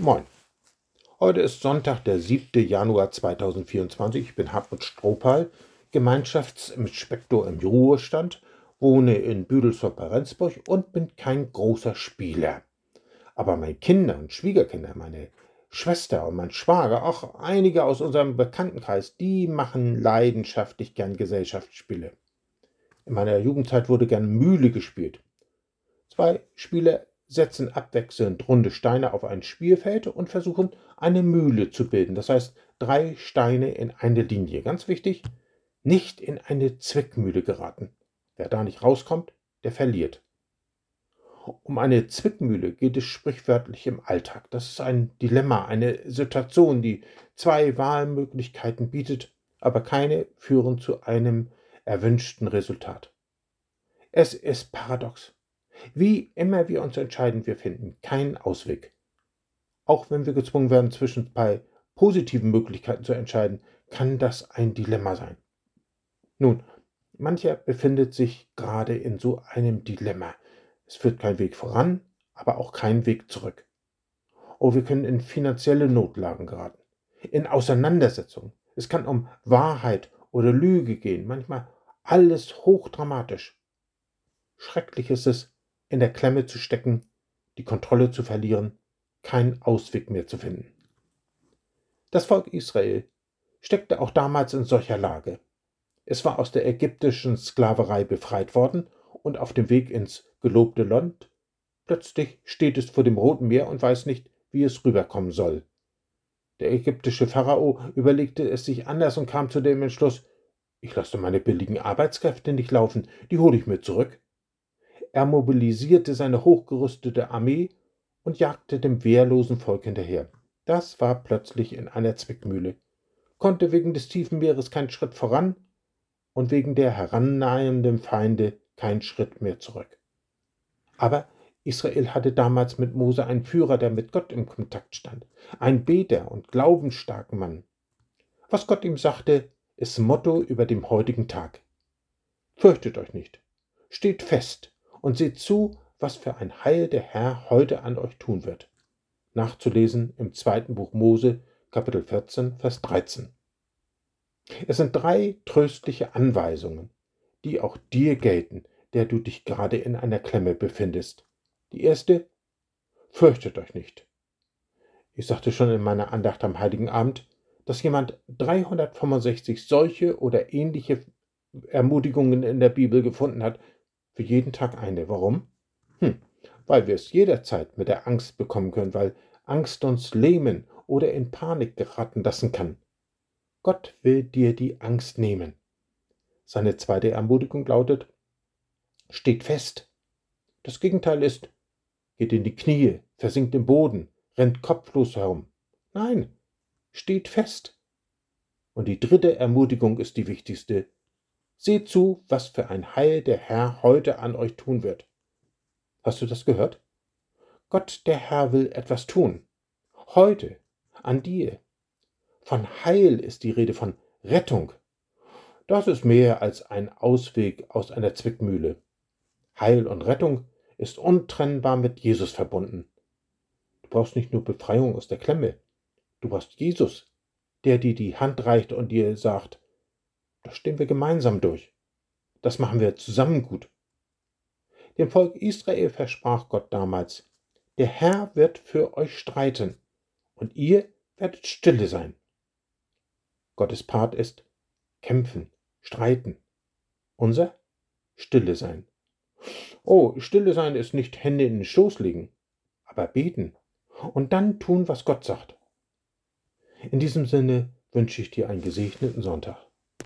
Moin. Heute ist Sonntag, der 7. Januar 2024. Ich bin Hartmut Strohpal, Gemeinschaftsinspektor im Ruhestand, wohne in Büdelsdorf bei Rendsburg und bin kein großer Spieler. Aber meine Kinder und Schwiegerkinder, meine Schwester und mein Schwager, auch einige aus unserem Bekanntenkreis, die machen leidenschaftlich gern Gesellschaftsspiele. In meiner Jugendzeit wurde gern Mühle gespielt. Zwei Spieler setzen abwechselnd runde Steine auf ein Spielfeld und versuchen, eine Mühle zu bilden. Das heißt, drei Steine in eine Linie. Ganz wichtig, nicht in eine Zwickmühle geraten. Wer da nicht rauskommt, der verliert. Um eine Zwickmühle geht es sprichwörtlich im Alltag. Das ist ein Dilemma, eine Situation, die zwei Wahlmöglichkeiten bietet, aber keine führen zu einem erwünschten Resultat. Es ist paradox. Wie immer wir uns entscheiden, wir finden keinen Ausweg. Auch wenn wir gezwungen werden, zwischen zwei positiven Möglichkeiten zu entscheiden, kann das ein Dilemma sein. Nun, mancher befindet sich gerade in so einem Dilemma. Es führt kein Weg voran, aber auch kein Weg zurück. Oh, wir können in finanzielle Notlagen geraten, in Auseinandersetzungen. Es kann um Wahrheit oder Lüge gehen, manchmal alles hochdramatisch. Schrecklich ist es, in der Klemme zu stecken, die Kontrolle zu verlieren, keinen Ausweg mehr zu finden. Das Volk Israel steckte auch damals in solcher Lage. Es war aus der ägyptischen Sklaverei befreit worden und auf dem Weg ins gelobte Land. Plötzlich steht es vor dem Roten Meer und weiß nicht, wie es rüberkommen soll. Der ägyptische Pharao überlegte es sich anders und kam zu dem Entschluss, ich lasse meine billigen Arbeitskräfte nicht laufen, die hole ich mir zurück. Er mobilisierte seine hochgerüstete Armee und jagte dem wehrlosen Volk hinterher. Das war plötzlich in einer Zwickmühle, konnte wegen des tiefen Meeres keinen Schritt voran und wegen der herannahenden Feinde keinen Schritt mehr zurück. Aber Israel hatte damals mit Mose einen Führer, der mit Gott im Kontakt stand, ein Beter und glaubensstarken Mann. Was Gott ihm sagte, ist Motto über dem heutigen Tag. Fürchtet euch nicht, steht fest und seht zu, was für ein Heil der Herr heute an euch tun wird. Nachzulesen im zweiten Buch Mose, Kapitel 14, Vers 13. Es sind drei tröstliche Anweisungen, die auch dir gelten, der du dich gerade in einer Klemme befindest. Die erste, fürchtet euch nicht. Ich sagte schon in meiner Andacht am Heiligen Abend, dass jemand 365 solche oder ähnliche Ermutigungen in der Bibel gefunden hat, für jeden Tag eine. Warum? Hm, weil wir es jederzeit mit der Angst bekommen können, weil Angst uns lähmen oder in Panik geraten lassen kann. Gott will dir die Angst nehmen. Seine zweite Ermutigung lautet, steht fest. Das Gegenteil ist, geht in die Knie, versinkt im Boden, rennt kopflos herum. Nein, steht fest. Und die dritte Ermutigung ist die wichtigste, Seht zu, was für ein Heil der Herr heute an euch tun wird. Hast du das gehört? Gott, der Herr, will etwas tun. Heute, an dir. Von Heil ist die Rede, von Rettung. Das ist mehr als ein Ausweg aus einer Zwickmühle. Heil und Rettung ist untrennbar mit Jesus verbunden. Du brauchst nicht nur Befreiung aus der Klemme, du brauchst Jesus, der dir die Hand reicht und dir sagt, das stehen wir gemeinsam durch. Das machen wir zusammen gut. Dem Volk Israel versprach Gott damals, der Herr wird für euch streiten und ihr werdet stille sein. Gottes Part ist kämpfen, streiten. Unser stille sein. Oh, stille sein ist nicht Hände in den Schoß legen, aber beten und dann tun, was Gott sagt. In diesem Sinne wünsche ich dir einen gesegneten Sonntag.